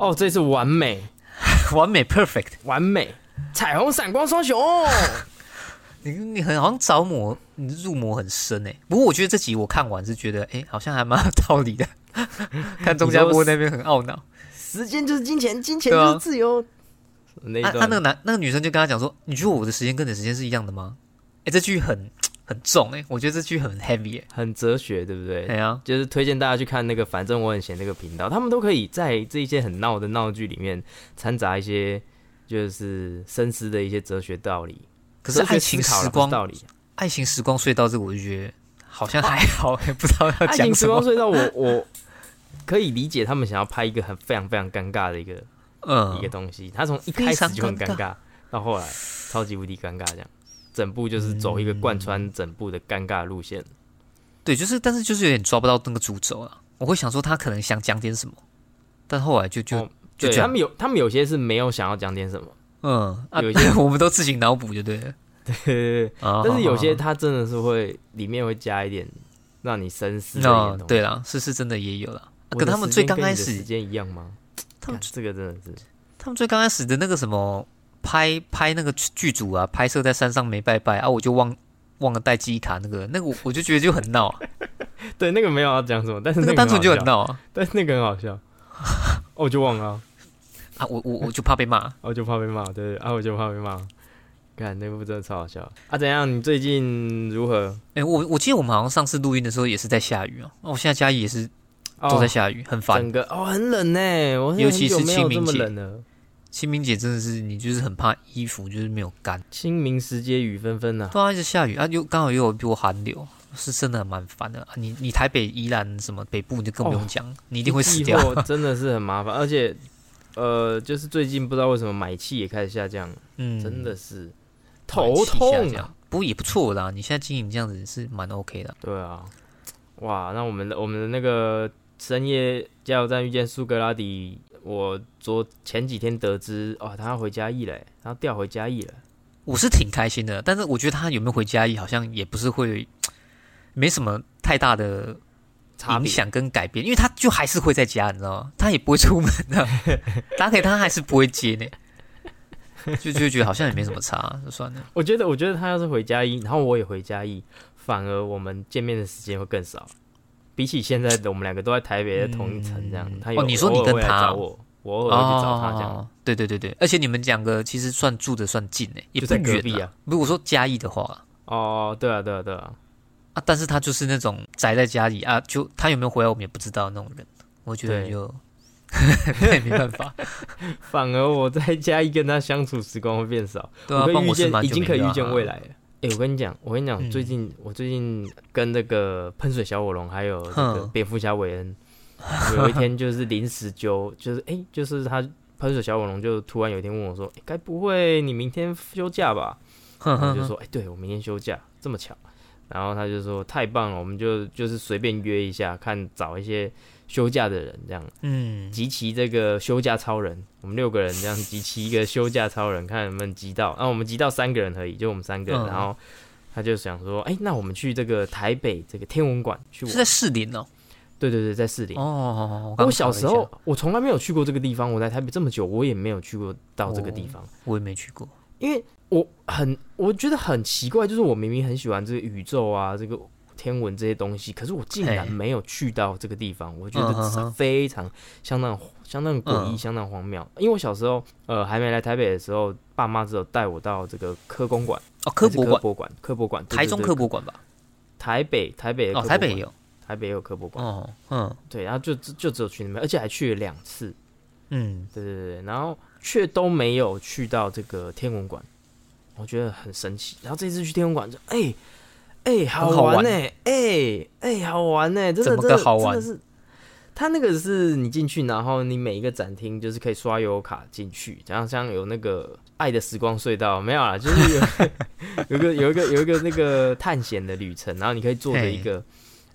哦，这次完美，完美 perfect。完美，彩虹闪光双雄。你你很好像着魔，你入魔很深哎。不过我觉得这集我看完是觉得，哎，好像还蛮有道理的。看钟家波那边很懊恼，时间就是金钱，金钱就是自由。那他那个男那个女生就跟他讲说：“你觉得我的时间跟你的时间是一样的吗？”哎，这句很很重哎，我觉得这句很 heavy，很哲学，对不对？对啊，就是推荐大家去看那个，反正我很闲那个频道，他们都可以在这一些很闹的闹剧里面掺杂一些就是深思的一些哲学道理。可是爱情时光道理，爱情时光隧道这个我就觉得好像还好，也 不知道要讲什么。爱情时光隧道，我我可以理解他们想要拍一个很非常非常尴尬的一个嗯一个东西。他从一开始就很尴尬，到后来超级无敌尴尬，这样整部就是走一个贯穿整部的尴尬路线。对，就是但是就是有点抓不到那个主轴啊。我会想说他可能想讲点什么，但后来就就就他们有他们有些是没有想要讲点什么。嗯，啊有些 我们都自行脑补就对了，对，但是有些他真的是会里面会加一点让你深思的对啦，是是真的也有了。跟他们最刚开始时间一样吗？他们这个真的是，他们最刚开始的那个什么拍拍那个剧组啊，拍摄在山上没拜拜啊，我就忘忘了带记忆卡那个那个，我就觉得就很闹。对，那个没有要讲什么，但是那个单纯就很闹，但是那个很好笑，我就忘了。啊，我我我就怕被骂，我就怕被骂，对啊，我就怕被骂。看那部真的超好笑啊！怎样？你最近如何？哎，我我记得我们好像上次录音的时候也是在下雨哦。哦，现在嘉义也是都在下雨，很烦。整个哦，很冷呢。我尤其是清明节清明节真的是你就是很怕衣服就是没有干。清明时节雨纷纷呐，对，一直下雨啊，又刚好又有比我寒流，是真的蛮烦的。你你台北宜兰什么北部你就更不用讲，你一定会死掉，真的是很麻烦，而且。呃，就是最近不知道为什么买气也开始下降，嗯，真的是头痛啊。不过也不错啦，你现在经营这样子是蛮 OK 的。对啊，哇，那我们的我们的那个深夜加油站遇见苏格拉底，我昨前几天得知，哦，他要回嘉义嘞，他要调回嘉义了，我是挺开心的。但是我觉得他有没有回嘉义，好像也不是会没什么太大的。影响跟改变，因为他就还是会在家，你知道吗？他也不会出门的，打给他还是不会接呢，就就觉得好像也没什么差，就算了。我觉得，我觉得他要是回嘉义，然后我也回嘉义，反而我们见面的时间会更少。比起现在的我们两个都在台北的同一层这样，他哦，你说你跟他，我我偶尔去找他这样，对对对对，而且你们两个其实算住的算近诶，也不在隔壁啊。如果说嘉义的话，哦，对啊，对啊，对啊。啊！但是他就是那种宅在家里啊，就他有没有回来我们也不知道那种人。我觉得就 没办法。反而我在家一跟他相处时光会变少。对啊，预见已经可以预见未来了。哎，我跟你讲，我跟你讲，最近我最近跟那个喷水小火龙还有那个蝙蝠侠韦恩，有一天就是临时揪就是哎，就是他喷水小火龙就突然有一天问我说：“该不会你明天休假吧？”我就说：“哎，对我明天休假，这么巧。”然后他就说太棒了，我们就就是随便约一下，看找一些休假的人这样，嗯，集齐这个休假超人，我们六个人这样集齐一个休假超人，看能不能集到。然后我们集到三个人而已，就我们三个人。然后他就想说，哎，那我们去这个台北这个天文馆去，是在士林哦。对对对，在士林。哦，我小时候我从来没有去过这个地方，我在台北这么久，我也没有去过到这个地方，我也没去过，因为。我很我觉得很奇怪，就是我明明很喜欢这个宇宙啊，这个天文这些东西，可是我竟然没有去到这个地方，我觉得非常相当相当诡异，相当荒谬。因为我小时候呃还没来台北的时候，爸妈只有带我到这个科公馆哦，科博博馆，科博馆，台中科博馆吧，台北台北哦，台北有。台北有科博馆哦，嗯，对，然后就就只有去那边，而且还去了两次，嗯，对对对，然后却都没有去到这个天文馆。我觉得很神奇，然后这次去天文馆就哎哎好玩呢，哎哎好玩呢，真的真的真的是，他那个是你进去，然后你每一个展厅就是可以刷悠卡进去，然后像有那个爱的时光隧道没有啦，就是有有个 有一个有一个那个探险的旅程，然后你可以坐着一个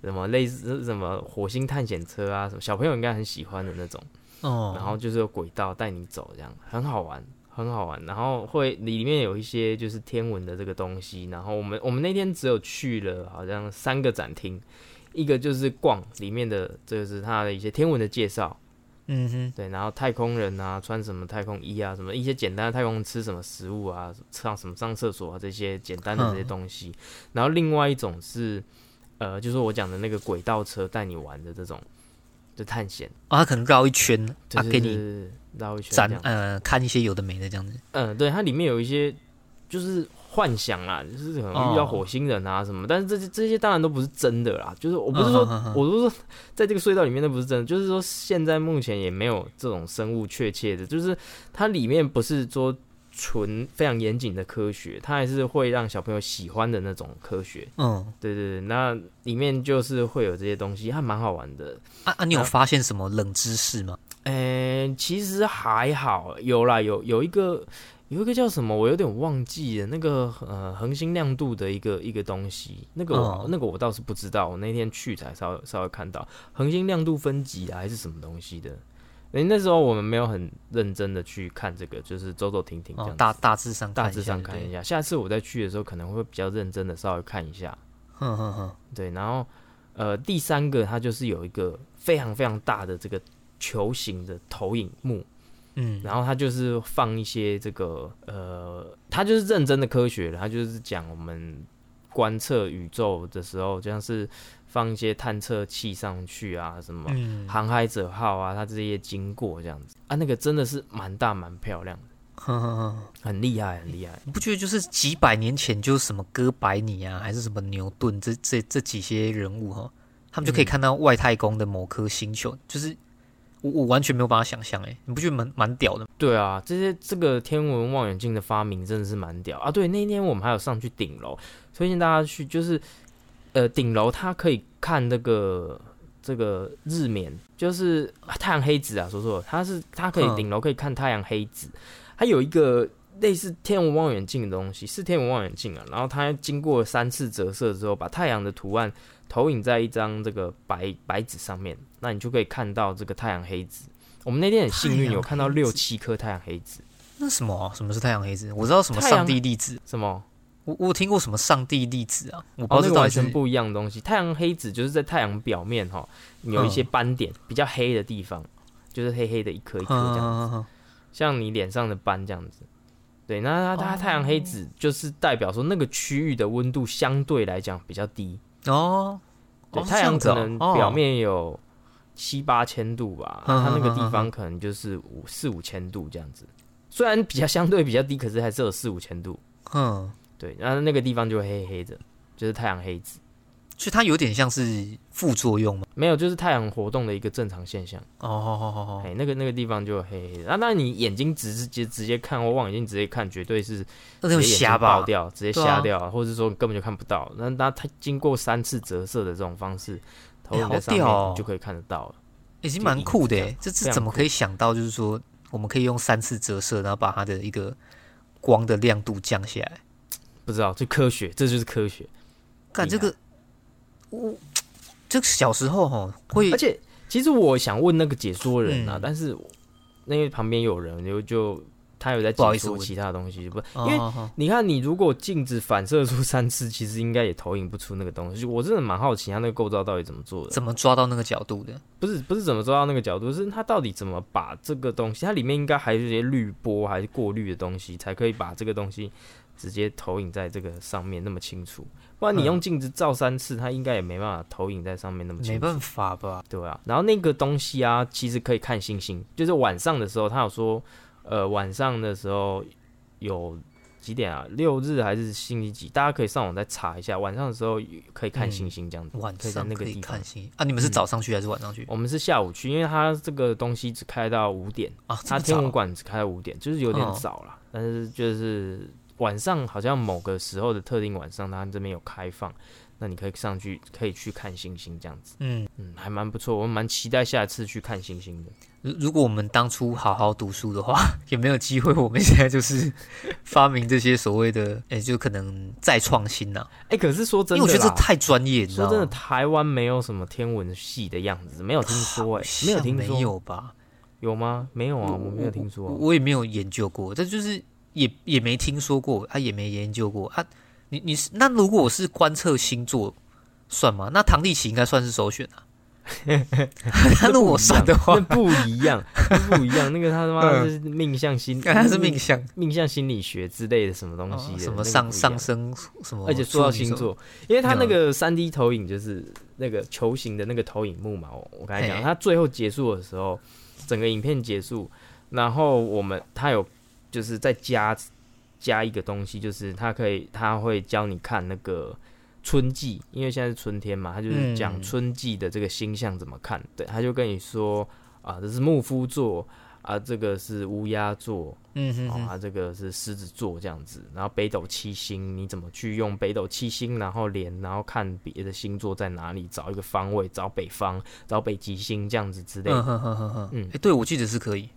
什么类似什么火星探险车啊，什么小朋友应该很喜欢的那种哦，然后就是有轨道带你走，这样很好玩。很好玩，然后会里面有一些就是天文的这个东西，然后我们我们那天只有去了好像三个展厅，一个就是逛里面的，这个是它的一些天文的介绍，嗯哼，对，然后太空人啊，穿什么太空衣啊，什么一些简单的太空吃什么食物啊，上什么上厕所啊，这些简单的这些东西。然后另外一种是，呃，就是我讲的那个轨道车带你玩的这种，就探险哦，他可能绕一圈，他给你绕一圈，展呃看一些有的没的这样子。嗯，对，它里面有一些就是。幻想啦，就是可能遇到火星人啊什么，但是这些这些当然都不是真的啦。就是我不是说，我不是说在这个隧道里面那不是真的，就是说现在目前也没有这种生物确切的，就是它里面不是说纯非常严谨的科学，它还是会让小朋友喜欢的那种科学。嗯，对对对，那里面就是会有这些东西，还蛮好玩的。啊啊，你有发现什么冷知识吗？嗯，其实还好，有啦，有有一个。有一个叫什么，我有点忘记了，那个呃恒星亮度的一个一个东西，那个我那个我倒是不知道，我那天去才稍微稍微看到恒星亮度分级啊，还是什么东西的。哎，那时候我们没有很认真的去看这个，就是走走停停这样，大大致上大致上看一下。下次我再去的时候，可能会比较认真的稍微看一下。哼哼哼，对，然后呃第三个，它就是有一个非常非常大的这个球形的投影幕。嗯，然后它就是放一些这个，呃，它就是认真的科学他就是讲我们观测宇宙的时候，就像是放一些探测器上去啊，什么航海者号啊，它这些经过这样子啊，那个真的是蛮大蛮漂亮的，很厉害很厉害。你不觉得就是几百年前就什么哥白尼啊，还是什么牛顿这这这几些人物哈，他们就可以看到外太空的某颗星球，就是。我我完全没有办法想象，哎，你不觉得蛮蛮屌的？对啊，这些这个天文望远镜的发明真的是蛮屌啊！对，那天我们还有上去顶楼，推荐大家去，就是呃顶楼它可以看那个这个日冕，就是太阳黑子啊，说错了它是它可以顶楼可以看太阳黑子，它有一个类似天文望远镜的东西，是天文望远镜啊，然后它经过三次折射之后，把太阳的图案。投影在一张这个白白纸上面，那你就可以看到这个太阳黑子。我们那天很幸运，有看到六七颗太阳黑子。那什么？什么是太阳黑子？我知道什么上帝粒子。什么？我我听过什么上帝粒子啊？我不知道完全不一样的东西。太阳黑子就是在太阳表面哈，有一些斑点比较黑的地方，就是黑黑的一颗一颗这样子，像你脸上的斑这样子。对，那它它太阳黑子就是代表说那个区域的温度相对来讲比较低。哦，对，太阳可能表面有七八千度吧，它那个地方可能就是五四五千度这样子。虽然比较相对比较低，可是还是有四五千度。嗯，对，然后那个地方就黑黑的，就是太阳黑子。所以它有点像是副作用吗？没有，就是太阳活动的一个正常现象。哦哦哦哦，哎，那个那个地方就黑黑的。那那你眼睛直接直接看或望远镜直接看，绝对是那就瞎爆掉，直接瞎掉，或者说根本就看不到。那那它经过三次折射的这种方式，投影在上面就可以看得到了。已经蛮酷的，这是怎么可以想到？就是说，我们可以用三次折射，然后把它的一个光的亮度降下来。不知道，就科学，这就是科学。看这个。我这个小时候哈会，而且其实我想问那个解说人啊，但是那为旁边有人就就他有在解说其他东西，不因为你看你如果镜子反射出三次，其实应该也投影不出那个东西。我真的蛮好奇他那个构造到底怎么做的，怎么抓到那个角度的？不是不是怎么抓到那个角度，是他到底怎么把这个东西，它里面应该还是一些滤波还是过滤的东西，才可以把这个东西直接投影在这个上面那么清楚。不然你用镜子照三次，它应该也没办法投影在上面那么清楚。没办法吧？对啊。然后那个东西啊，其实可以看星星，就是晚上的时候，他有说，呃，晚上的时候有几点啊？六日还是星期几？大家可以上网再查一下。晚上的时候可以看星星，这样子。晚上可以看星啊？你们是早上去还是晚上去？我们是下午去，因为它这个东西只开到五点啊。它天文馆只开到五点，就是有点早了。但是就是。晚上好像某个时候的特定晚上，它这边有开放，那你可以上去，可以去看星星这样子。嗯嗯，还蛮不错，我蛮期待下一次去看星星的。如如果我们当初好好读书的话，也没有机会？我们现在就是发明这些所谓的，哎，就可能再创新呢？哎，可是说真的，我觉得这太专业。说真的，台湾没有什么天文系的样子，没有听说，哎，没有听说，有吧？有吗？没有啊，我没有听说，我也没有研究过，这就是。也也没听说过，他也没研究过啊。你你是那如果我是观测星座算吗？那唐立奇应该算是首选啊。那如果算的话，那不一样，不一样。那个他他妈是命相心，他是命相命相心理学之类的什么东西，什么上上升什么，而且说到星座，因为他那个三 D 投影就是那个球形的那个投影幕嘛，我刚才讲，他最后结束的时候，整个影片结束，然后我们他有就是再加加一个东西，就是他可以他会教你看那个。春季，因为现在是春天嘛，他就是讲春季的这个星象怎么看。对，他就跟你说啊，这是木夫座啊，这个是乌鸦座，嗯哼，啊，这个是狮子座这样子。然后北斗七星，你怎么去用北斗七星，然后连，然后看别的星座在哪里，找一个方位，找北方，找北极星这样子之类的。嗯嗯，哎，对我记得是可以。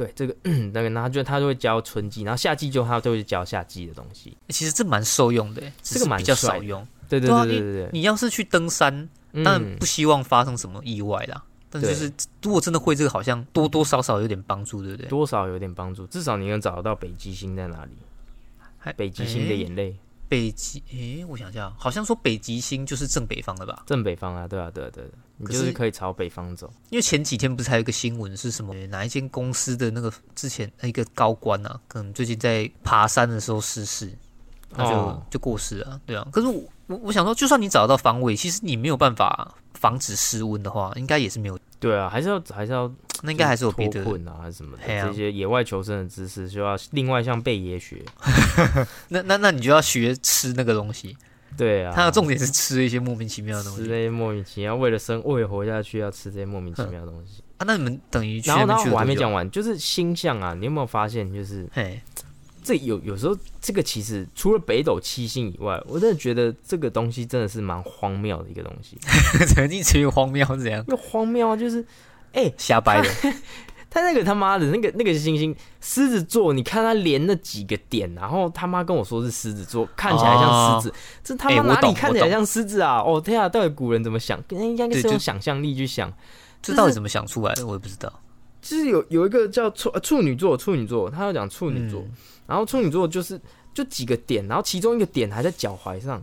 对，这个 那个，然后就他就会教春季，然后夏季就他就会教夏季的东西。其实这蛮受用的，这个比较少用。对对对对对，你要是去登山，当然不希望发生什么意外啦。但就是如果真的会这个，好像多多少少有点帮助，对不对？多少有点帮助，至少你能找得到北极星在哪里。北极星的眼泪，北极诶，我想一下，好像说北极星就是正北方的吧？正北方啊，对啊，对对对，你就是可以朝北方走。因为前几天不是还有一个新闻是什么？哪一间公司的那个之前一个高官啊，可能最近在爬山的时候失事。那就就过世了，对啊。可是我我我想说，就算你找到方位，其实你没有办法防止失温的话，应该也是没有。对啊，还是要还是要，那应该还是有别的困啊，还是什么的。这些野外求生的知识，就要另外向贝爷学。那那那你就要学吃那个东西。对啊，它的重点是吃一些莫名其妙的东西，吃这些莫名其妙，为了生为了活下去，要吃这些莫名其妙的东西啊。那你们等于然后然后我还没讲完，就是星象啊，你有没有发现就是嘿。这有有时候，这个其实除了北斗七星以外，我真的觉得这个东西真的是蛮荒谬的一个东西。曾经持于荒谬是怎样？又荒谬啊！就是，哎，瞎掰的。他 那个他妈的那个那个星星狮子座，你看他连那几个点，然后他妈跟我说是狮子座，看起来像狮子，这他妈哪里看起来像狮子啊？哦天啊！到底古人怎么想？应该是用想象力去想，这到底怎么想出来的？我也不知道。就是有有一个叫处处女座，处女座，他要讲处女座。然后处女座就是就几个点，然后其中一个点还在脚踝上，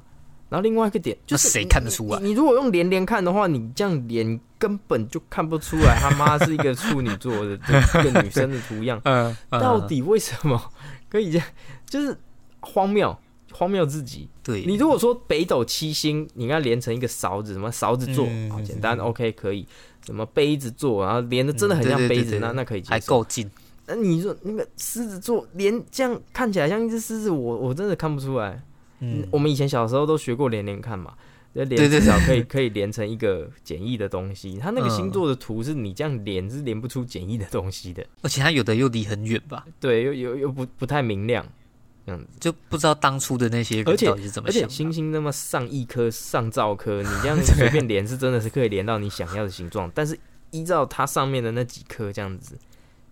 然后另外一个点就是谁看得出来？你如果用连连看的话，你这样连根本就看不出来他妈是一个处女座的一个女生的图样。嗯，到底为什么可以这样？就是荒谬，荒谬自己。对你如果说北斗七星，你要连成一个勺子，什么勺子座，好简单，OK 可以。什么杯子座，然后连的真的很像杯子，那那可以接受，还够近。那你说那个狮子座连这样看起来像一只狮子，我我真的看不出来。嗯，我们以前小时候都学过连连看嘛，连至少可以可以连成一个简易的东西。它那个星座的图是你这样连是连不出简易的东西的，而且它有的又离很远吧？对，又又又不不太明亮，这样子就不知道当初的那些人到底是怎么想。而且星星那么上亿颗、上兆颗，你这样随便连是真的是可以连到你想要的形状，但是依照它上面的那几颗这样子。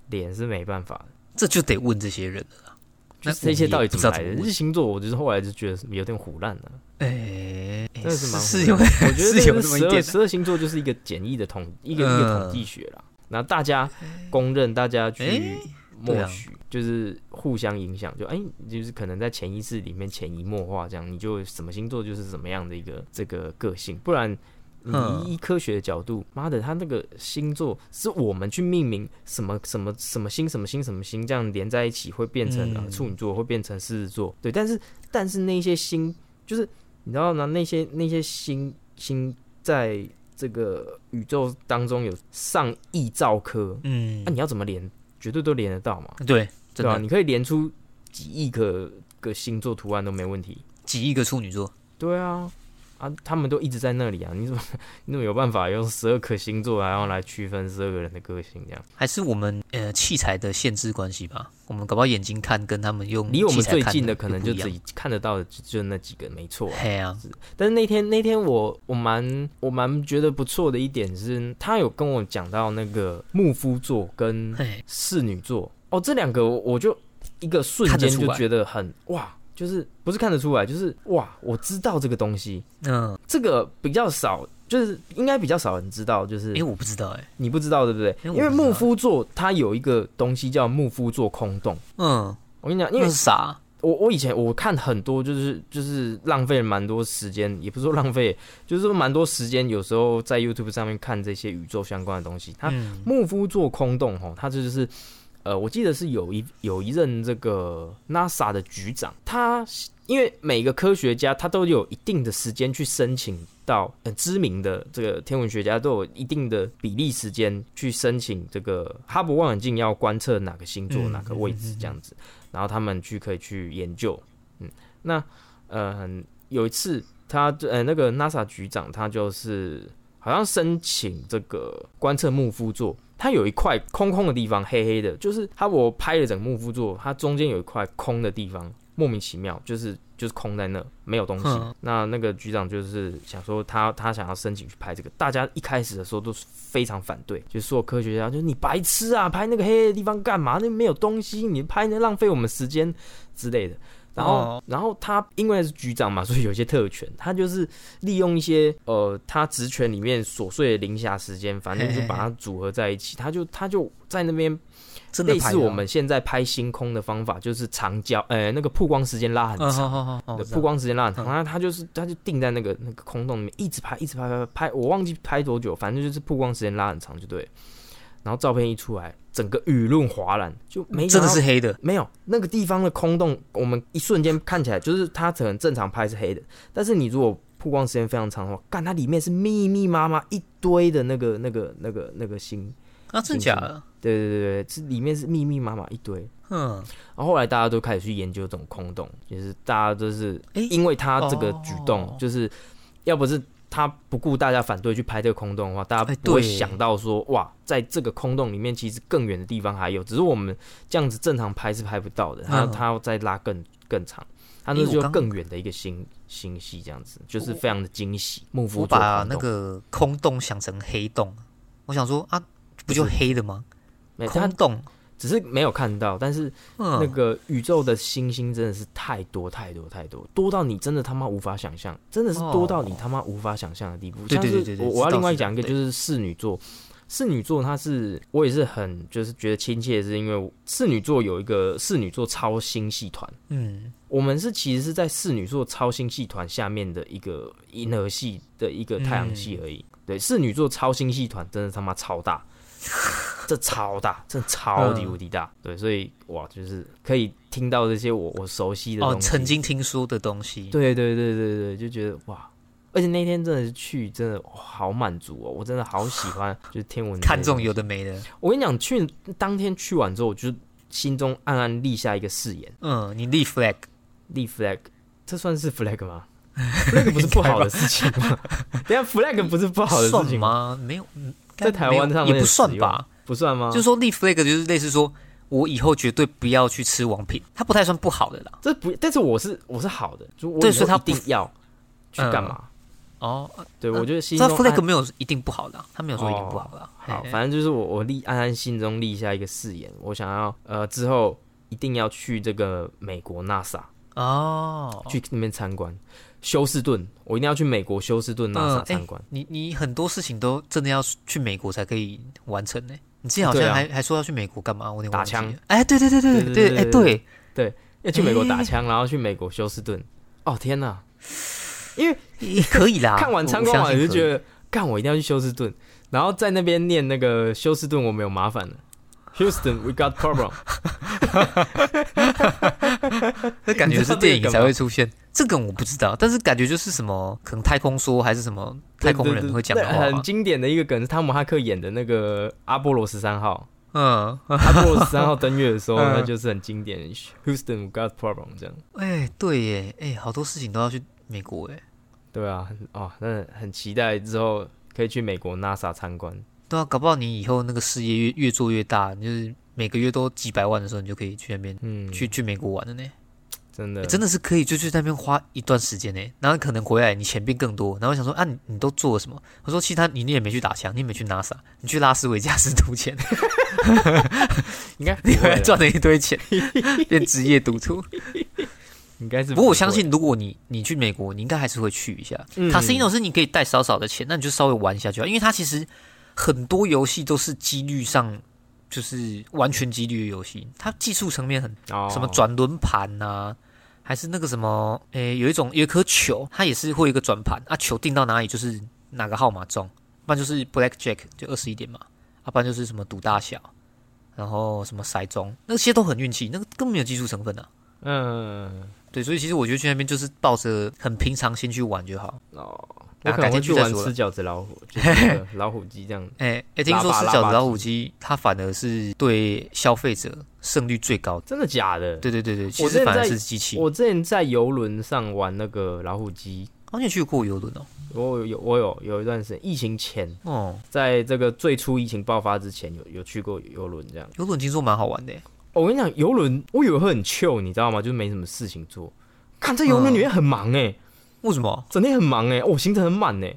脸是没办法的，这就得问这些人了。那这些到底怎么来的？这星座，我就是后来就觉得有点胡乱了。哎，真的是蛮是有，我觉得有十二十二星座就是一个简易的统一个一个统计学啦。那大家公认，大家去默许，就是互相影响。就哎，就是可能在潜意识里面潜移默化，这样你就什么星座就是什么样的一个这个个性，不然。你以科学的角度，妈的，他那个星座是我们去命名什么什么什么星什么星什么星，这样连在一起会变成处女座，会变成狮子座。对，但是但是那些星，就是你知道呢？那些那些星星在这个宇宙当中有上亿兆颗，嗯，那你要怎么连？绝对都连得到嘛？对，对吧？你可以连出几亿个个星座图案都没问题，几亿个处女座，对啊。啊，他们都一直在那里啊！你怎么 你怎么有办法用十二颗星座然后来区分十二个人的个性？这样还是我们呃器材的限制关系吧？我们搞不好眼睛看跟他们用离我们最近的可能就自己看得到的就那几个，没错。对啊，但是那天那天我我蛮我蛮觉得不错的一点是，他有跟我讲到那个木夫座跟侍女座哦，这两个我就一个瞬间就觉得很哇。就是不是看得出来，就是哇，我知道这个东西，嗯，这个比较少，就是应该比较少人知道，就是因为我不知道，哎，你不知道对不对？因为木夫座它有一个东西叫木夫座空洞，嗯，我跟你讲，因为啥？我我以前我看很多，就是就是浪费了蛮多时间，也不是说浪费，就是说蛮多时间。有时候在 YouTube 上面看这些宇宙相关的东西，它木夫座空洞哈，它这就是呃，我记得是有一有一任这个 NASA 的局长，他因为每个科学家他都有一定的时间去申请到很知名的这个天文学家都有一定的比例时间去申请这个哈勃望远镜要观测哪个星座哪个位置这样子。然后他们去可以去研究，嗯，那呃有一次他呃那个 NASA 局长他就是好像申请这个观测木夫座，他有一块空空的地方，黑黑的，就是它我拍了整个木夫座，它中间有一块空的地方。莫名其妙，就是就是空在那，没有东西。那那个局长就是想说，他他想要申请去拍这个。大家一开始的时候都是非常反对，就是说科学家就是你白痴啊，拍那个黑黑的地方干嘛？那没有东西，你拍那浪费我们时间之类的。然后然后他因为是局长嘛，所以有些特权，他就是利用一些呃他职权里面琐碎的零下时间，反正就把它组合在一起。他就他就在那边。类似我们现在拍星空的方法，就是长焦，呃，那个曝光时间拉很长，曝光时间拉很长，然后他就是他就定在那个那个空洞里面，一直拍，一直拍拍拍，我忘记拍多久，反正就是曝光时间拉很长就对。然后照片一出来，整个舆论哗然，就没真的是黑的，没有那个地方的空洞，我们一瞬间看起来就是它可能正常拍是黑的，但是你如果曝光时间非常长的话，干它里面是密密麻麻一堆的那个那个那个那个星。啊，真假的？对对对对，这里面是密密麻麻一堆。嗯，然后后来大家都开始去研究这种空洞，就是大家都是，因为他这个举动，就是要不是他不顾大家反对去拍这个空洞的话，大家不会想到说，哇，在这个空洞里面，其实更远的地方还有，只是我们这样子正常拍是拍不到的。他他要再拉更更长，他那就更远的一个星星系，这样子就是非常的惊喜。幕府把那个空洞想成黑洞，我想说啊。不就黑的吗？空洞，只是没有看到。但是那个宇宙的星星真的是太多太多太多，多到你真的他妈无法想象，真的是多到你他妈无法想象的地步。对对对我要另外讲一个，就是侍女座。侍女座，它是我也是很就是觉得亲切，是因为侍女座有一个侍女座超星系团。嗯，我们是其实是在侍女座超星系团下面的一个银河系的一个太阳系而已。对，侍女座超星系团真的他妈超大。这超大，这超级无敌大，对，所以哇，就是可以听到这些我我熟悉的东西，曾经听说的东西，对对对对对，就觉得哇，而且那天真的是去，真的好满足哦，我真的好喜欢，就是天文看中有的没的。我跟你讲，去当天去完之后，我就心中暗暗立下一个誓言，嗯，你立 flag，立 flag，这算是 flag 吗？flag 不是不好的事情吗？等下 flag 不是不好的事情吗？没有。在台湾上也不算吧，不算吗？就是说立 flag 就是类似说，我以后绝对不要去吃王品，它不太算不好的啦。这不，但是我是我是好的，就对，所以他一定要去干嘛？哦，对，我觉得这 flag 没有一定不好的，他没有说一定不好的。好，反正就是我我立安安心中立下一个誓言，我想要呃之后一定要去这个美国 NASA 哦，去那边参观。休斯顿，我一定要去美国休斯顿 NASA 参观。你你很多事情都真的要去美国才可以完成呢。你之前好像还还说要去美国干嘛？我打枪。哎，对对对对对，哎对对，要去美国打枪，然后去美国休斯顿。哦天哪！因为可以啦，看完参观完就觉得，干我一定要去休斯顿，然后在那边念那个休斯顿，我没有麻烦了。Houston, we got problem。那感觉是电影才会出现，这个我不知道，但是感觉就是什么，可能太空说还是什么太空人会讲的话。很经典的一个梗是汤姆哈克演的那个阿波罗十三号。嗯，阿波罗十三号登月的时候，那就是很经典。Houston, we got problem。这样。哎，对耶，哎，好多事情都要去美国哎。对啊，哦，那很期待之后可以去美国 NASA 参观。对啊，搞不好你以后那个事业越越做越大，就是每个月都几百万的时候，你就可以去那边，嗯，去去美国玩了呢。真的，真的是可以就去那边花一段时间呢，然后可能回来你钱变更多。然后想说啊，你你都做了什么？我说其他你你也没去打枪，你也没去 NASA，你去拉斯维加斯赌钱，你看你回来赚了一堆钱，变职业赌徒。应该是，不过我相信，如果你你去美国，你应该还是会去一下。卡斯诺是你可以带少少的钱，那你就稍微玩一下就好，因为它其实。很多游戏都是几率上，就是完全几率的游戏。它技术层面很，什么转轮盘呐，还是那个什么，诶，有一种有一颗球，它也是会有一个转盘啊，球定到哪里就是哪个号码中，不然就是 Black Jack 就二十一点嘛，啊，不然就是什么赌大小，然后什么骰盅，那些都很运气，那个根本没有技术成分啊。嗯，对，所以其实我觉得去那边就是抱着很平常心去玩就好。哦，我可能去玩吃饺子老虎，就是老虎机这样。哎哎，听说吃饺子老虎机，它反而是对消费者胜率最高。真的假的？对对对对，其实反而是机器。我之前在游轮上玩那个老虎机，哦，你去过游轮哦？我有我有有一段时间疫情前哦，在这个最初疫情爆发之前，有有去过游轮这样。游轮听说蛮好玩的。我跟你讲，游轮我以为会很 chill，你知道吗？就是没什么事情做。看这游轮里面很忙哎，为什么？整天很忙哎，哦，行程很满哎。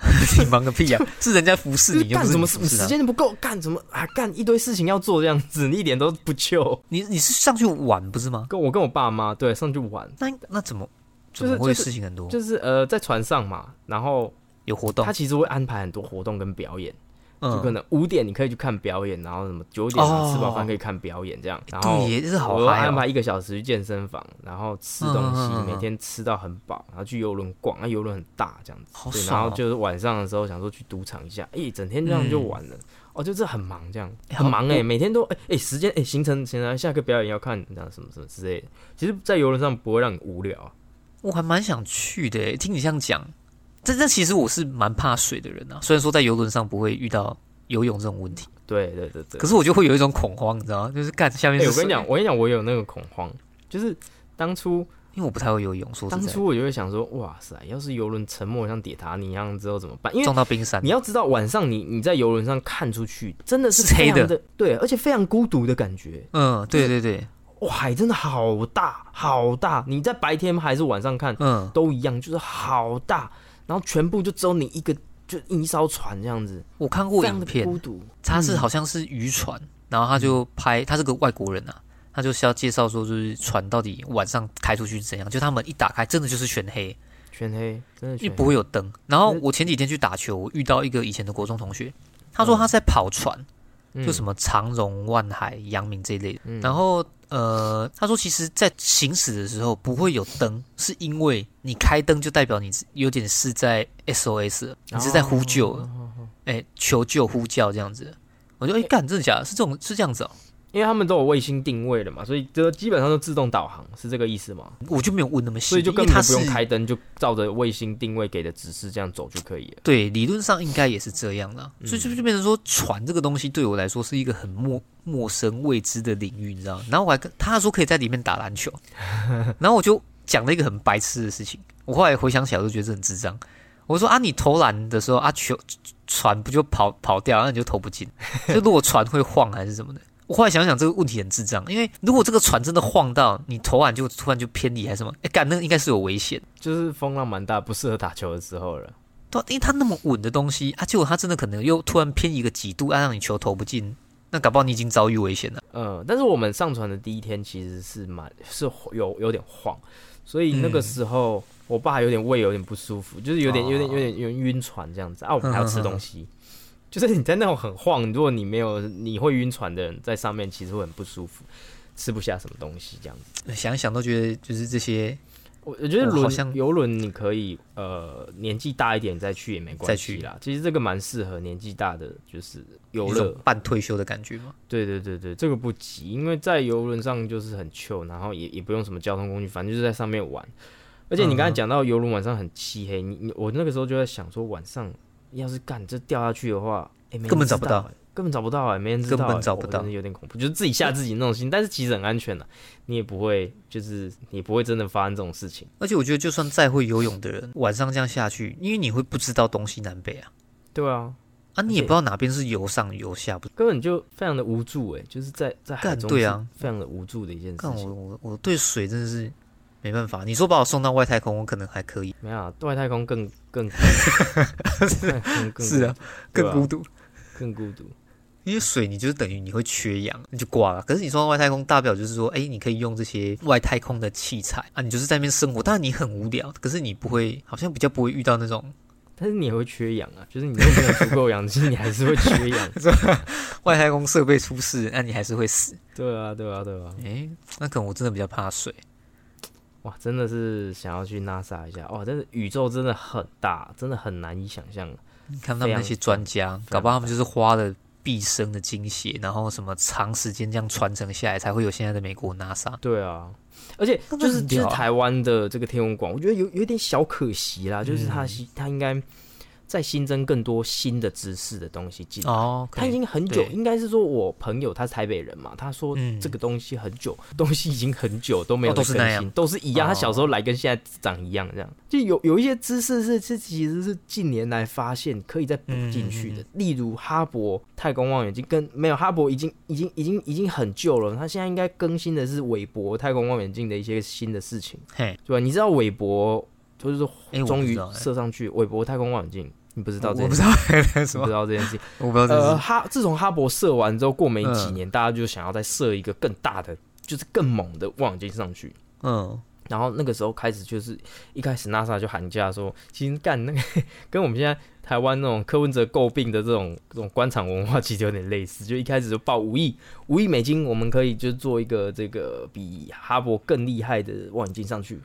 你忙个屁啊！是人家服侍你，干什么？时间不够，干什么？啊，干一堆事情要做，这样子 你一点都不 chill。你你是上去玩不是吗？跟我跟我爸妈对上去玩。那那怎么怎么会事情很多？就是呃，在船上嘛，然后有活动，他其实会安排很多活动跟表演。就可能五点你可以去看表演，然后什么九点吃饱饭可以看表演这样，然后我安排一个小时去健身房，然后吃东西，每天吃到很饱，然后去游轮逛，那游轮很大这样子，对，然后就是晚上的时候想说去赌场一下，哎，整天这样就完了，哦，就是很忙这样，很忙哎，每天都哎哎时间哎行程现在下个表演要看这样什么什么之类的，其实，在游轮上不会让你无聊，我还蛮想去的，听你这样讲。这这其实我是蛮怕水的人啊，虽然说在游轮上不会遇到游泳这种问题，对对对对，可是我就会有一种恐慌，你知道吗？就是干下面。我跟你讲，我跟你讲，我有那个恐慌，就是当初因为我不太会游泳，说当初我就会想说，哇塞，要是游轮沉没像铁塔尼一样之后怎么办？因为撞到冰山，你要知道晚上你你在游轮上看出去真的是黑的，对，而且非常孤独的感觉。嗯，对对对，哇，海真的好大好大，你在白天还是晚上看，嗯，都一样，就是好大。然后全部就只有你一个，就一艘船这样子。我看过影片，孤独。他是好像是渔船，然后他就拍，他是个外国人啊，他就是要介绍说，就是船到底晚上开出去是怎样。就他们一打开，真的就是全黑，全黑，真的，因为不会有灯。然后我前几天去打球，我遇到一个以前的国中同学，他说他在跑船，就什么长荣、万海、阳明这一类的。然后。呃，他说，其实，在行驶的时候不会有灯，是因为你开灯就代表你有点是在 SOS，你是在呼救，哎，求救呼叫这样子。我就哎，干，真的假的？是这种是这样子哦。因为他们都有卫星定位的嘛，所以这基本上都自动导航，是这个意思吗？我就没有问那么细，所以就根本不用开灯，就照着卫星定位给的指示这样走就可以了。对，理论上应该也是这样的，所以就就变成说，船这个东西对我来说是一个很陌陌生未知的领域，你知道？然后我还跟他说可以在里面打篮球，然后我就讲了一个很白痴的事情，我后来回想起来，我就觉得很智障。我说啊，你投篮的时候啊，球船不就跑跑掉，那你就投不进？就如果船会晃还是什么的？我后来想想，这个问题很智障，因为如果这个船真的晃到你投完就突然就偏离还是什么，哎，干那应该是有危险，就是风浪蛮大，不适合打球的时候了。对，因为它那么稳的东西啊，结果它真的可能又突然偏移个几度，啊，让你球投不进，那搞不好你已经遭遇危险了。嗯，但是我们上船的第一天其实是蛮是有有点晃，所以那个时候我爸有点胃有点不舒服，就是有点有点有点有点晕船这样子啊，我们还要吃东西。就是你在那种很晃，如果你没有你会晕船的人在上面，其实会很不舒服，吃不下什么东西这样子。想想都觉得就是这些，我我觉得轮游轮你可以呃年纪大一点再去也没关系啦。其实这个蛮适合年纪大的，就是游乐半退休的感觉嘛？对对对对，这个不急，因为在游轮上就是很 chill，然后也也不用什么交通工具，反正就是在上面玩。而且你刚才讲到游轮晚上很漆黑，你你我那个时候就在想说晚上。要是干这掉下去的话，哎，根本找不到，根本找不到哎，没人知道，根本找不到，有点恐怖，就是自己吓自己那种心。但是其实很安全的，你也不会，就是你不会真的发生这种事情。而且我觉得，就算再会游泳的人，晚上这样下去，因为你会不知道东西南北啊。对啊，啊，你也不知道哪边是游上游下，不根本就非常的无助哎，就是在在海中，对啊，非常的无助的一件事情。我我我对水真的是。没办法，你说把我送到外太空，我可能还可以。没有，外太空更更 是啊，更孤独，更孤独。因为水，你就是等于你会缺氧，你就挂了。可是你送到外太空，大不了就是说，哎，你可以用这些外太空的器材啊，你就是在那边生活。当然你很无聊，可是你不会，好像比较不会遇到那种。但是你也会缺氧啊，就是你又没有足够氧气，你还是会缺氧。外太空设备出事，那你还是会死。对啊，对啊，对啊。哎，那可能我真的比较怕水。哇，真的是想要去 NASA 一下哇！真的宇宙真的很大，真的很难以想象。看他们那些专家，搞不好他们就是花了毕生的精血，然后什么长时间这样传承下来，才会有现在的美国 NASA。对啊，而且就是就是台湾的这个天文馆，我觉得有有点小可惜啦，就是他他应该。再新增更多新的知识的东西进来。哦，他已经很久，应该是说我朋友他是台北人嘛，他说这个东西很久，东西已经很久都没有更新，都是一样。他小时候来跟现在长一样，这样就有有一些知识是是其实是近年来发现可以再补进去的，例如哈勃太空望远镜跟没有哈勃已经已经已经已经很旧了，他现在应该更新的是韦伯太空望远镜的一些新的事情，对吧？你知道韦伯就是说终于射上去韦伯太空望远镜。你不知道这？我不知道，不知道这件事情。我不知道。呃，哈，自从哈勃射完之后，过没几年，大家就想要再射一个更大的，就是更猛的望远镜上去。嗯。然后那个时候开始，就是一开始 NASA 就喊价说，其实干那个跟我们现在台湾那种柯文哲诟病的这种这种官场文化，其实有点类似。就一开始就报五亿五亿美金，我们可以就做一个这个比哈勃更厉害的望远镜上去。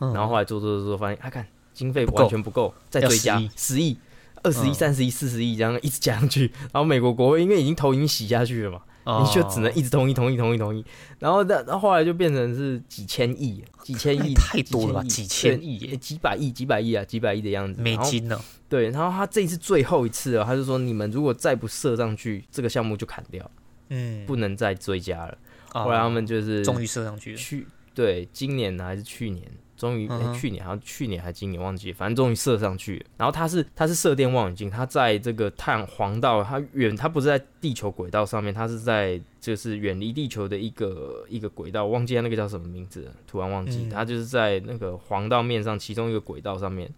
然后后来做做做做，发现，哎，看经费完全不够，再追加十亿。二十亿、三十亿、四十亿这样一直加上去，然后美国国会因为已经头已经洗下去了嘛，你就只能一直同意、同意、同意、同意，然后然后后来就变成是几千亿、几千亿，太多了吧？几千亿、几百亿、几百亿啊，几百亿的样子，美金呢？对，然后他这一次最后一次了，他就说你们如果再不射上去，这个项目就砍掉，嗯，不能再追加了。后来他们就是终于射上去了，去对，今年呢还是去年？终于，去年好像去年还今年忘记，反正终于射上去了。然后它是它是射电望远镜，它在这个太阳黄道，它远它不是在地球轨道上面，它是在就是远离地球的一个一个轨道，忘记它那个叫什么名字，突然忘记。它就是在那个黄道面上其中一个轨道上面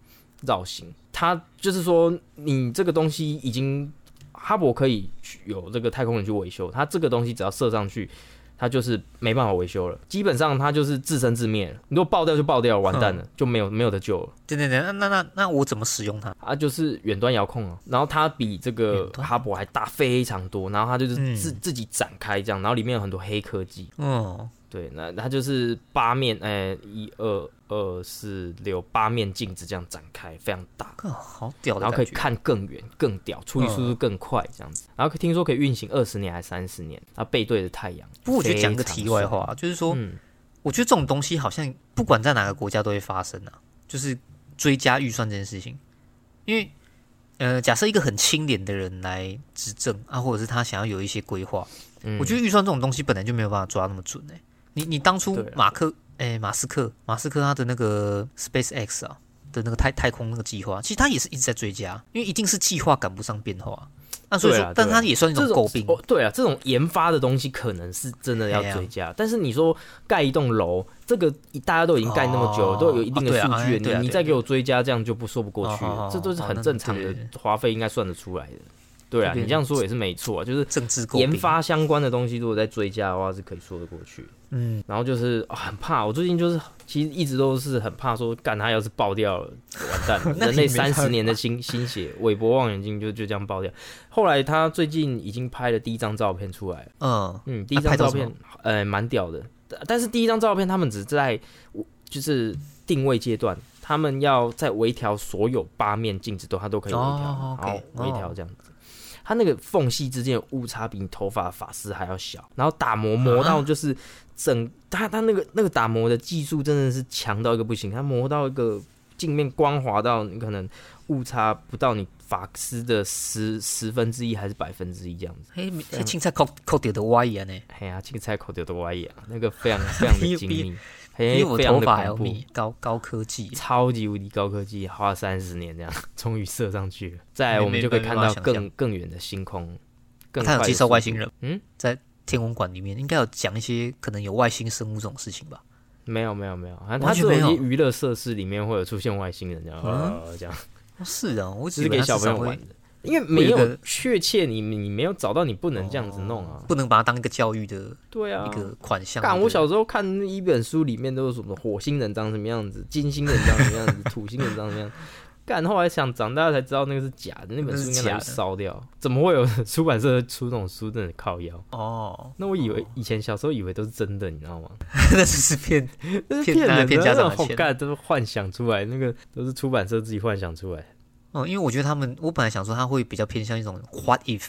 绕行。它就是说，你这个东西已经哈勃可以有这个太空人去维修，它这个东西只要射上去。它就是没办法维修了，基本上它就是自生自灭了。你如果爆掉就爆掉，完蛋了，就没有没有得救了。对对对，那那那那我怎么使用它？啊，就是远端遥控啊。然后它比这个哈勃还大非常多，然后它就是自自己展开这样，然后里面有很多黑科技。嗯。对，那它就是八面，哎，一二二四六八面镜子这样展开，非常大，好屌，然后可以看更远、更屌，处理速度更快，这样子。然后听说可以运行二十年还是三十年，它背对着太阳。不过我觉得讲个题外话，就是说，我觉得这种东西好像不管在哪个国家都会发生啊，就是追加预算这件事情。因为，呃，假设一个很清廉的人来执政啊，或者是他想要有一些规划，我觉得预算这种东西本来就没有办法抓那么准哎。你你当初马克诶马斯克马斯克他的那个 Space X 啊的那个太太空那个计划，其实他也是一直在追加，因为一定是计划赶不上变化。那所以说，但它也算一种诟病。对啊，这种研发的东西可能是真的要追加。但是你说盖一栋楼，这个大家都已经盖那么久了，都有一定的数据，你你再给我追加，这样就不说不过去。这都是很正常的花费，应该算得出来的。对啊，你这样说也是没错，啊就是政治研发相关的东西，如果再追加的话，是可以说得过去。嗯，然后就是很怕，我最近就是其实一直都是很怕说，干他要是爆掉了，完蛋了，人类三十年的心心血，韦伯望远镜就就这样爆掉。后来他最近已经拍了第一张照片出来，嗯。嗯，第一张照片呃蛮屌的，但是第一张照片他们只在就是定位阶段，他们要在微调所有八面镜子都他都可以微调，好微调这样子。它那个缝隙之间的误差比你头发发丝还要小，然后打磨磨到就是整，它它那个那个打磨的技术真的是强到一个不行，它磨到一个镜面光滑到你可能误差不到你发丝的十十分之一还是百分之一这样子。嘿，青菜抠抠掉的歪眼呢？嘿呀，青菜抠掉的歪眼，那个非常非常的 精密。比我头发还要密，高高科技，超级无敌高科技，花了三十年这样，终于射上去了。再来，我们就可以看到更更远的星空。他有介绍外星人，嗯，在天文馆里面应该有讲一些可能有外星生物这种事情吧？没有，没有，没有，他只有娱乐设施里面会有出现外星人这样，这样。是啊，我只是给小朋友玩的。因为没有确切，你你没有找到，你不能这样子弄啊，不能把它当一个教育的对啊一个款项。干，我小时候看一本书，里面都是什么火星人长什么样子，金星人长什么样子，土星人长什么样。干，后来想长大才知道那个是假的，那本书应该烧掉。怎么会有出版社出这种书？真的靠腰哦。那我以为以前小时候以为都是真的，你知道吗？那只是骗，那是骗人的，那种干都是幻想出来，那个都是出版社自己幻想出来。哦，因为我觉得他们，我本来想说他会比较偏向一种 what if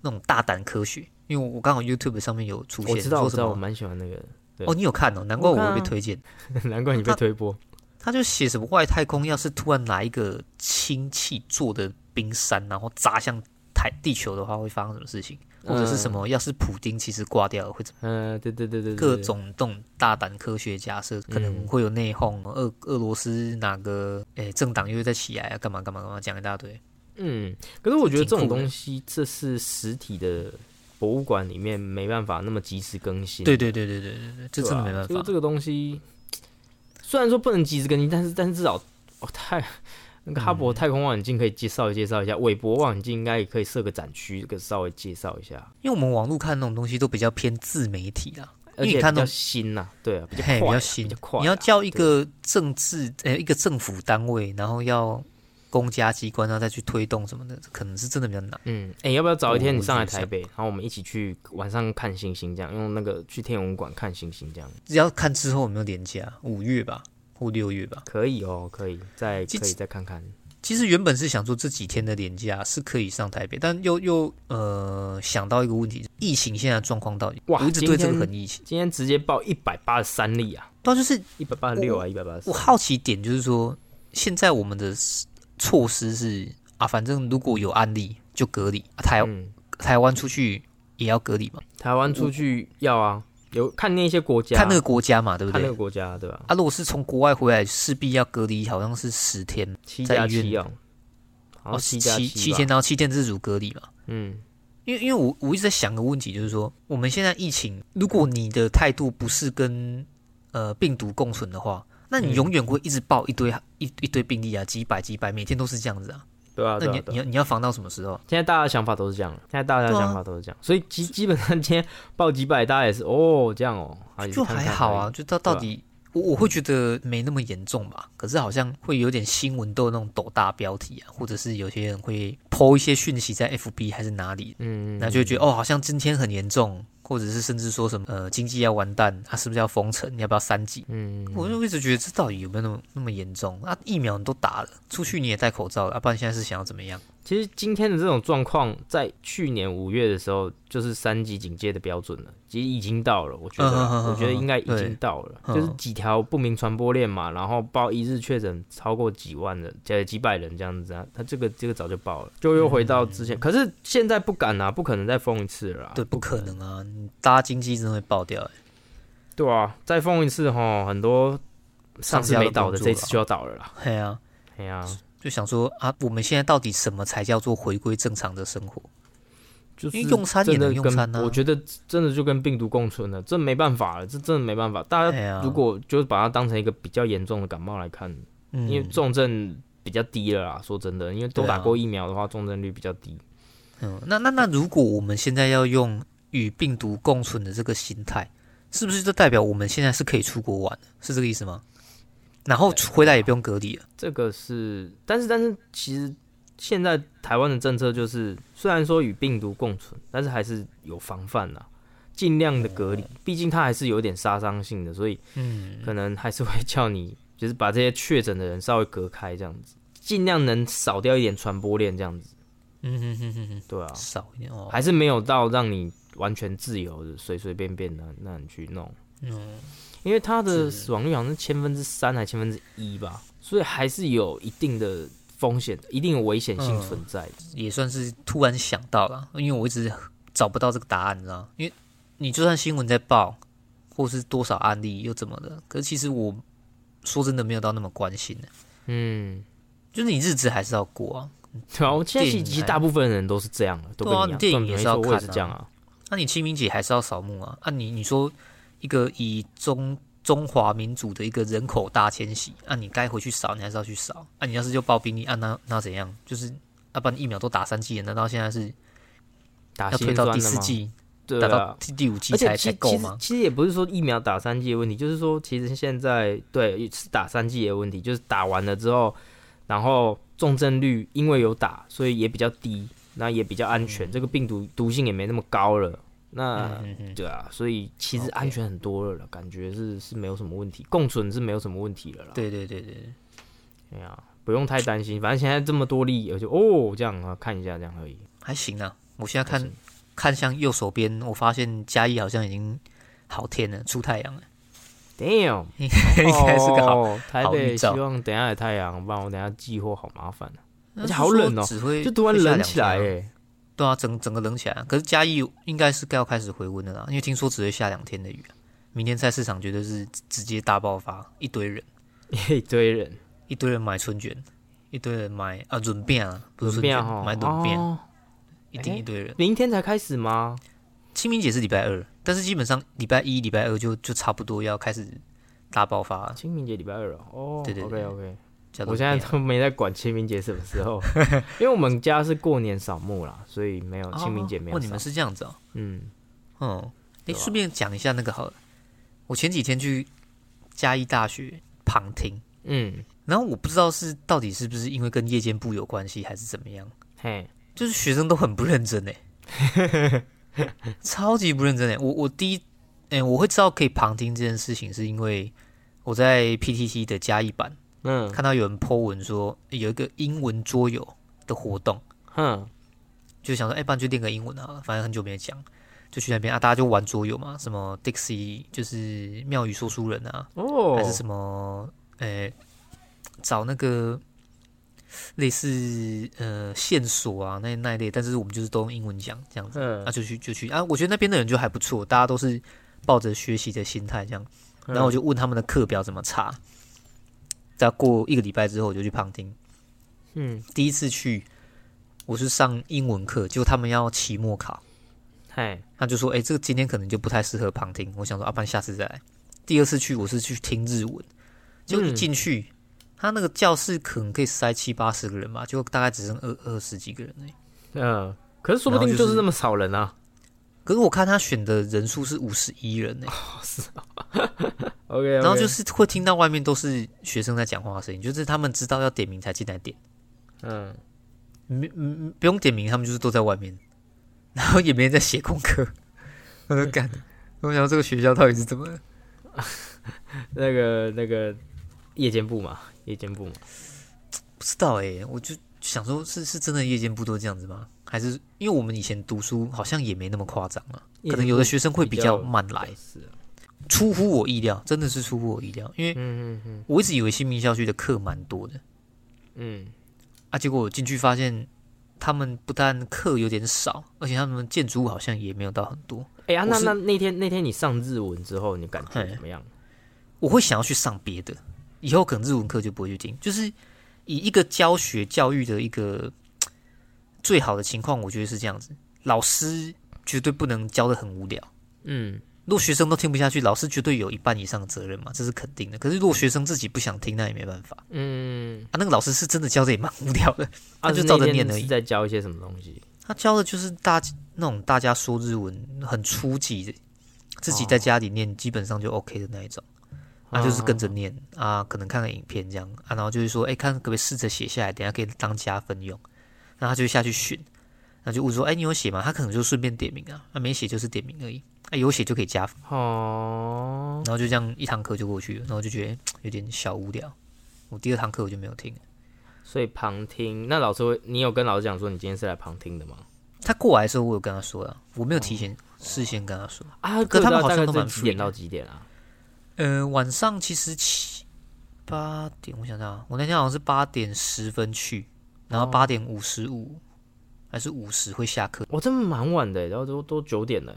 那种大胆科学，因为我刚好 YouTube 上面有出现，我知道，我知道，我蛮喜欢那个。哦，你有看哦？难怪我会被推荐，难怪你被推播。他就写什么外太空，要是突然来一个氢气做的冰山，然后砸向台地球的话，会发生什么事情？或者是什么？要是普丁其实挂掉了，会怎么？嗯，对对对对，各种这种大胆科学假设，可能会有内讧，俄俄罗斯哪个诶政党又在起来啊？干嘛干嘛干嘛？讲一大堆。嗯，可是我觉得这种东西，这是实体的博物馆里面没办法那么及时更新。对对对对对对对，这真的没办法。就这个东西。虽然说不能及时更新，但是但是至少哦，太那个哈勃太空望远镜可以介绍介绍一下，韦伯望远镜应该也可以设个展区，这个稍微介绍一下。因为我们网络看那种东西都比较偏自媒体啦，而且比较新呐，对啊，比较快，比较新，比较快。你要叫一个政治呃一个政府单位，然后要。公家机关然后再去推动什么的，可能是真的比较难。嗯，哎，要不要早一天你上来台北，然后我们一起去晚上看星星，这样用那个去天文馆看星星，这样。只要看之后有没有连假，五月吧，或六月吧。可以哦，可以再可以再看看。其实原本是想说这几天的年假是可以上台北，但又又呃想到一个问题，疫情现在状况到底？哇，我一直对这个很疫情。今天直接报一百八十三例啊！对，就是一百八十六啊，一百八十。我好奇点就是说，现在我们的。措施是啊，反正如果有案例就隔离。台台湾出去也要隔离嘛？台湾出去要啊，有看那些国家，看那个国家嘛，对不对？看那个国家，对吧？啊，如果是从国外回来，势必要隔离，好像是十天，七加七啊，哦，七七七天，然后七天自主隔离嘛。嗯，因为因为我我一直在想个问题，就是说我们现在疫情，如果你的态度不是跟呃病毒共存的话。那你永远会一直报一堆一一堆病例啊，几百几百，每天都是这样子啊。对啊，那你你要你要防到什么时候？现在大家的想法都是这样，现在大家的想法都是这样，所以基基本上今天报几百，大家也是哦这样哦，就还好啊，就到到底我我会觉得没那么严重吧，可是好像会有点新闻都有那种斗大标题啊，或者是有些人会抛一些讯息在 FB 还是哪里，嗯，那就会觉得哦，好像今天很严重。或者是甚至说什么呃经济要完蛋，他是不是要封城？你要不要三级？嗯，我就一直觉得这到底有没有那么那么严重？啊，疫苗你都打了，出去你也戴口罩了，啊，不然现在是想要怎么样？其实今天的这种状况，在去年五月的时候，就是三级警戒的标准了，其实已经到了。我觉得，我觉得应该已经到了，就是几条不明传播链嘛，然后报一日确诊超过几万人，加几百人这样子啊，他这个这个早就报了，就又回到之前。可是现在不敢啊，不可能再封一次了。对，不可能啊，大家经济真的会爆掉哎。对啊，再封一次哈，很多上次没倒的，这次就要倒了啦。对啊，对啊。就想说啊，我们现在到底什么才叫做回归正常的生活？就是用餐也能用餐呢？我觉得真的就跟病毒共存了，这没办法了，这真的没办法。大家如果就是把它当成一个比较严重的感冒来看，因为重症比较低了啦。说真的，因为都打过疫苗的话，重症率比较低。嗯，那那那如果我们现在要用与病毒共存的这个心态，是不是就代表我们现在是可以出国玩？是这个意思吗？然后回来也不用隔离了。这个是，但是但是其实现在台湾的政策就是，虽然说与病毒共存，但是还是有防范的，尽量的隔离。毕竟它还是有点杀伤性的，所以嗯，可能还是会叫你就是把这些确诊的人稍微隔开，这样子，尽量能少掉一点传播链，这样子。嗯哼哼哼哼，对啊，少一点哦，还是没有到让你完全自由的随随便便的那你去弄。嗯。因为它的死亡率好像是千分之三还千分之一吧，所以还是有一定的风险，一定有危险性存在。也算是突然想到了，因为我一直找不到这个答案，你知道因为你就算新闻在报，或是多少案例又怎么的，可是其实我说真的没有到那么关心的。嗯，就是你日子还是要过啊。对啊，现在其实大部分人都是这样的，都跟你电影也是要看啊。那你清明节还是要扫墓啊？啊，你你说。一个以中中华民族的一个人口大迁徙，啊，你该回去扫，你还是要去扫。啊，你要是就报兵力，啊，那那怎样？就是啊，把疫苗都打三剂，难道现在是打要推到第四季，打到第第五季才才够吗？其实也不是说疫苗打三剂的问题，就是说其实现在对是打三剂的问题，就是打完了之后，然后重症率因为有打，所以也比较低，那也比较安全，这个病毒毒性也没那么高了。那对啊，所以其实安全很多了，感觉是是没有什么问题，共存是没有什么问题了啦。对对对对，哎呀，不用太担心，反正现在这么多例，而且哦这样啊，看一下这样而已，还行啊。我现在看看向右手边，我发现嘉义好像已经好天了，出太阳了。Damn，应该是个好台北，希望等下有太阳，不然我等下寄货好麻烦啊，而且好冷哦，就突然冷起来哎。对啊，整整个冷起来。可是嘉义应该是该要开始回温的啦，因为听说只会下两天的雨明天菜市场绝对是直接大爆发，一堆人，一堆人，一堆人买春卷，一堆人买啊润饼啊，不是春卷，买润饼，一定一堆人。明天才开始吗？清明节是礼拜二，但是基本上礼拜一、礼拜二就就差不多要开始大爆发。清明节礼拜二了，哦，对对，OK OK。我现在都没在管清明节什么时候，因为我们家是过年扫墓啦，所以没有清明节没有。哦，你们是这样子哦。嗯，哦，哎，顺便讲一下那个好了。我前几天去嘉义大学旁听，嗯，然后我不知道是到底是不是因为跟夜间部有关系，还是怎么样。嘿，就是学生都很不认真哎，超级不认真哎。我我第一，哎，我会知道可以旁听这件事情，是因为我在 PTT 的嘉义版。嗯，看到有人 po 文说有一个英文桌游的活动，嗯，就想说，哎，不然就练个英文啊，反正很久没讲，就去那边啊，大家就玩桌游嘛，什么 Dixie 就是妙语说书人啊，哦，还是什么，呃，找那个类似呃线索啊那那一类，但是我们就是都用英文讲这样子，嗯。啊，就去就去。啊，我觉得那边的人就还不错，大家都是抱着学习的心态这样，然后我就问他们的课表怎么查。再过一个礼拜之后，我就去旁听。嗯，第一次去，我是上英文课，结果他们要期末考。嗨，他就说：“哎，这个今天可能就不太适合旁听。”我想说：“啊，不然下次再来。”第二次去，我是去听日文，就一进去，他那个教室可能可以塞七八十个人吧，就大概只剩二二十几个人哎。嗯，可是说不定就是那么少人啊。可是我看他选的人数是五十一人呢。是啊。OK，然后就是会听到外面都是学生在讲话的声音，就是他们知道要点名才进来点。嗯，没嗯不用点名，他们就是都在外面，然后也没人在写功课。我就干，我想这个学校到底是怎么？那个那个夜间部嘛，夜间部嘛，不知道哎，我就想说，是是真的夜间部都这样子吗？还是因为我们以前读书好像也没那么夸张啊？可能有的学生会比较慢来。是。出乎我意料，真的是出乎我意料，因为我一直以为新民校区的课蛮多的，嗯，啊，结果我进去发现，他们不但课有点少，而且他们建筑物好像也没有到很多。哎呀，那那那天那天你上日文之后，你感觉怎么样？我会想要去上别的，以后可能日文课就不会去听。就是以一个教学教育的一个最好的情况，我觉得是这样子，老师绝对不能教的很无聊，嗯。如果学生都听不下去，老师绝对有一半以上的责任嘛，这是肯定的。可是如果学生自己不想听，那也没办法。嗯，啊，那个老师是真的教的也蛮无聊的，他就照着念而已。在教一些什么东西？他教的就是大那种大家说日文很初级的，自己在家里念基本上就 OK 的那一种。啊，就是跟着念啊，可能看看影片这样啊，然后就是说，哎，看可不可以试着写下来，等下可以当加分用。然后他就下去选，那就问说，哎，你有写吗？他可能就顺便点名啊，他没写就是点名而已。啊，有写就可以加分哦。然后就这样一堂课就过去了，然后就觉得有点小无聊。我第二堂课我就没有听。所以旁听，那老师会，你有跟老师讲说你今天是来旁听的吗？他过来的时候我有跟他说啊，我没有提前事先跟他说啊。可他们好像都蛮几点到几点啊？呃，晚上其实七八点，我想想，我那天好像是八点十分去，然后八点五十五还是五十会下课。我真的蛮晚的，然后都都九点了。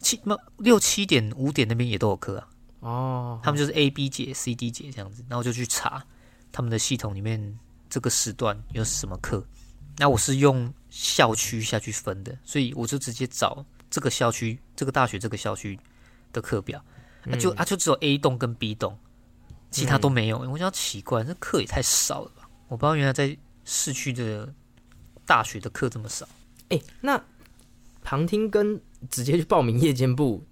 七么六七点五点那边也都有课啊，哦，他们就是 A B 节 C D 节这样子，然后就去查他们的系统里面这个时段有什么课。那我是用校区下去分的，所以我就直接找这个校区这个大学这个校区的课表，那就啊就只有 A 栋跟 B 栋，其他都没有。我想奇怪，这课也太少了吧？我不知道原来在市区的大学的课这么少。哎，那旁听跟直接去报名夜间部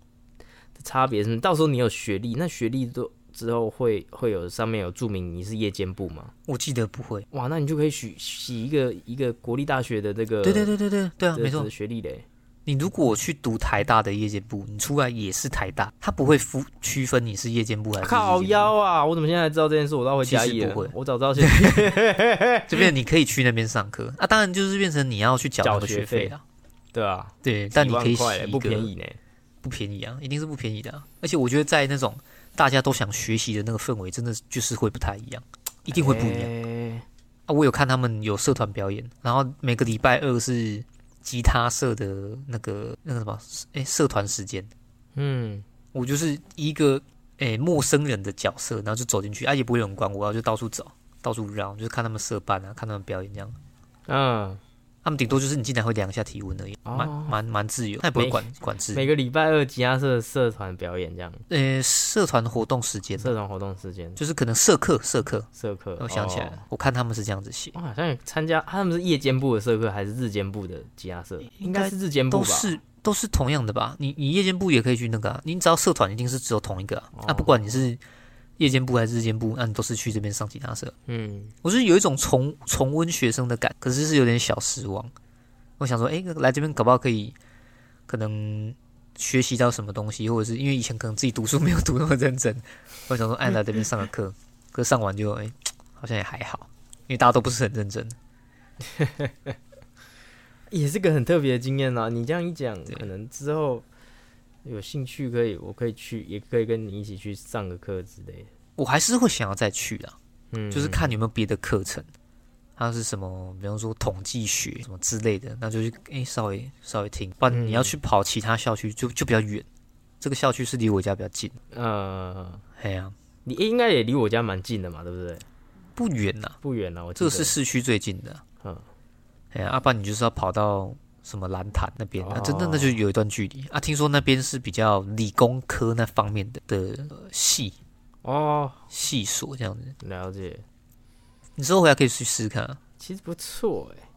的差别是，到时候你有学历，那学历都之后会会有上面有注明你是夜间部吗？我记得不会。哇，那你就可以许洗一个一个国立大学的这个。对对对对对对啊，没错，学历嘞。你如果去读台大的夜间部，你出来也是台大，他不会分区分你是夜间部还是。靠腰啊！我怎么现在知道这件事？我倒会加一。不会，我早知道现在。这边你可以去那边上课啊，当然就是变成你要去缴学费了。对啊，对，但你可以洗不便宜呢，不便宜啊，一定是不便宜的。而且我觉得在那种大家都想学习的那个氛围，真的就是会不太一样，一定会不一样啊！我有看他们有社团表演，然后每个礼拜二是。吉他社的那个那个什么，哎，社团时间，嗯，我就是一个哎陌生人的角色，然后就走进去，啊，也不会有人管我，然后就到处走，到处绕，就是看他们社办啊，看他们表演这样，嗯。他们顶多就是你进来会量一下体温而已，蛮蛮蛮自由，他也不会管管制。每个礼拜二吉他社社团表演这样。呃，社团活动时间，社团活动时间就是可能社课社课社课。我想起来了，我看他们是这样子写。我好像参加，他们是夜间部的社课还是日间部的吉他社？应该是日间部吧。都是都是同样的吧？你你夜间部也可以去那个，你只要社团一定是只有同一个啊，不管你是。夜间部还是日间部，那你都是去这边上吉他社。嗯，我是有一种重重温学生的感，可是是有点小失望。我想说，哎，来这边搞不好可以，可能学习到什么东西，或者是因为以前可能自己读书没有读那么认真，我想说，哎，来这边上个课，可上完就，哎，好像也还好，因为大家都不是很认真，也是个很特别的经验呐。你这样一讲，可能之后有兴趣可以，我可以去，也可以跟你一起去上个课之类的。我还是会想要再去的，嗯，就是看有没有别的课程。它是什么？比方说统计学什么之类的，那就去哎稍微稍微听。不然你要去跑其他校区，就就比较远。这个校区是离我家比较近。呃，哎呀，你应该也离我家蛮近的嘛，对不对？不远呐，不远呐。我这个是市区最近的。嗯，哎呀，阿爸，你就是要跑到什么蓝潭那边啊？真的那就有一段距离啊。听说那边是比较理工科那方面的的系哦，系所这样子。了解。你之后回来可以去试试看，其实不错哎。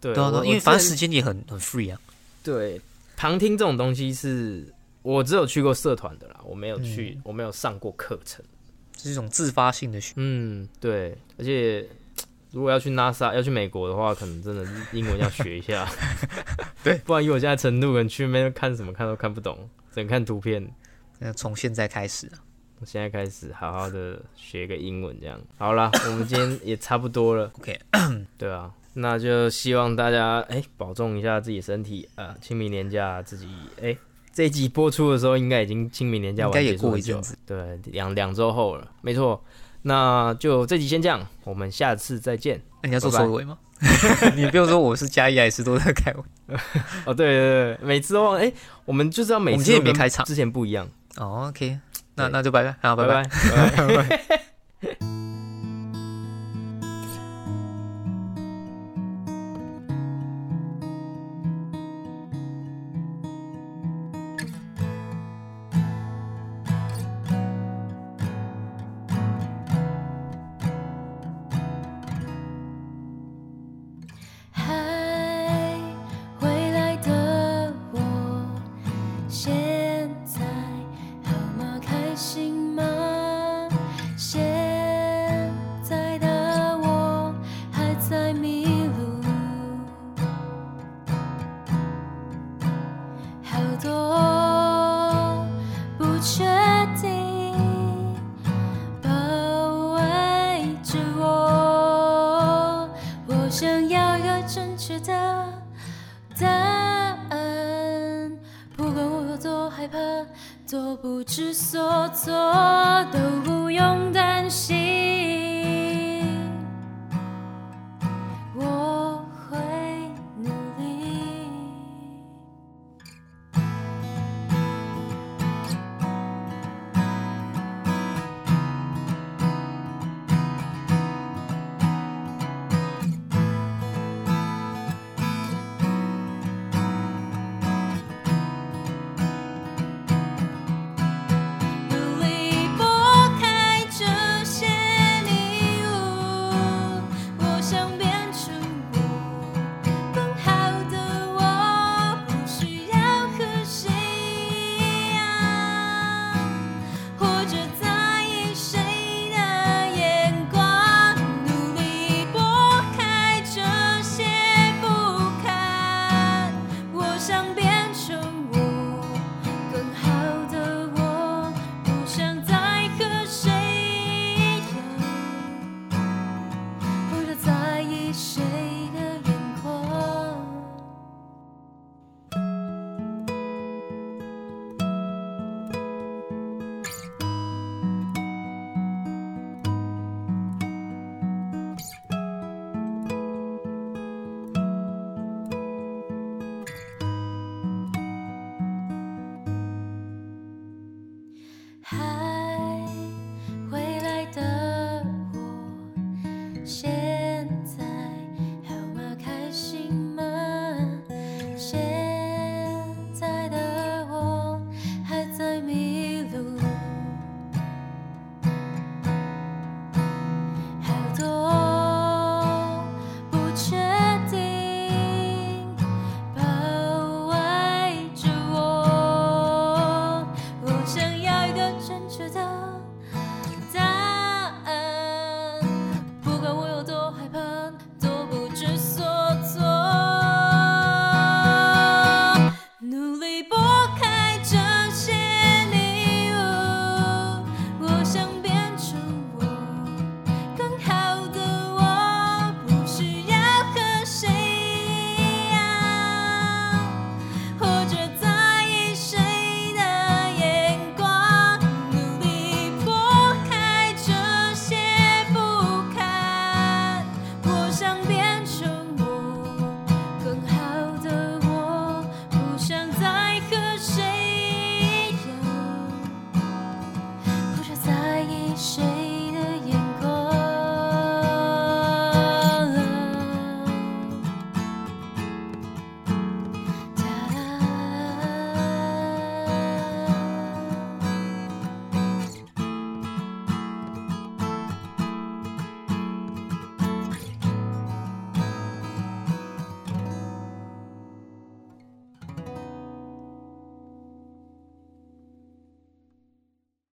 对啊，因为反正时间也很很 free 啊。对，旁听这种东西是我只有去过社团的啦，我没有去，我没有上过课程，是一种自发性的学。嗯，对。而且如果要去 NASA 要去美国的话，可能真的英文要学一下。对，不然以我现在程度，可能去那边看什么看都看不懂，只能看图片。那从现在开始啊。现在开始好好的学个英文，这样好了。我们今天也差不多了。OK，对啊，那就希望大家哎保重一下自己身体啊。清明年假自己哎，这一集播出的时候应该已经清明年假完结束一阵子，对，两两周后了，没错。那就这集先这样，我们下次再见。那你要做收尾吗？你不用说我是加一还是都在开尾 哦，对对对，每次都忘哎，我们就是要每次也没开场，之前不一样。哦，OK。那那就拜拜，好，拜拜。做不知